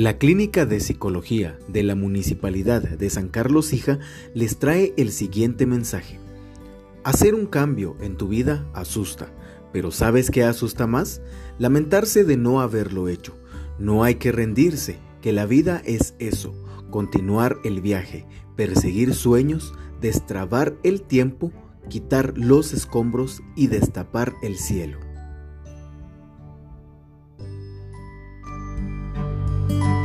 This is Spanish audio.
La Clínica de Psicología de la Municipalidad de San Carlos Hija les trae el siguiente mensaje. Hacer un cambio en tu vida asusta, pero ¿sabes qué asusta más? Lamentarse de no haberlo hecho. No hay que rendirse, que la vida es eso, continuar el viaje, perseguir sueños, destrabar el tiempo, quitar los escombros y destapar el cielo. Bye.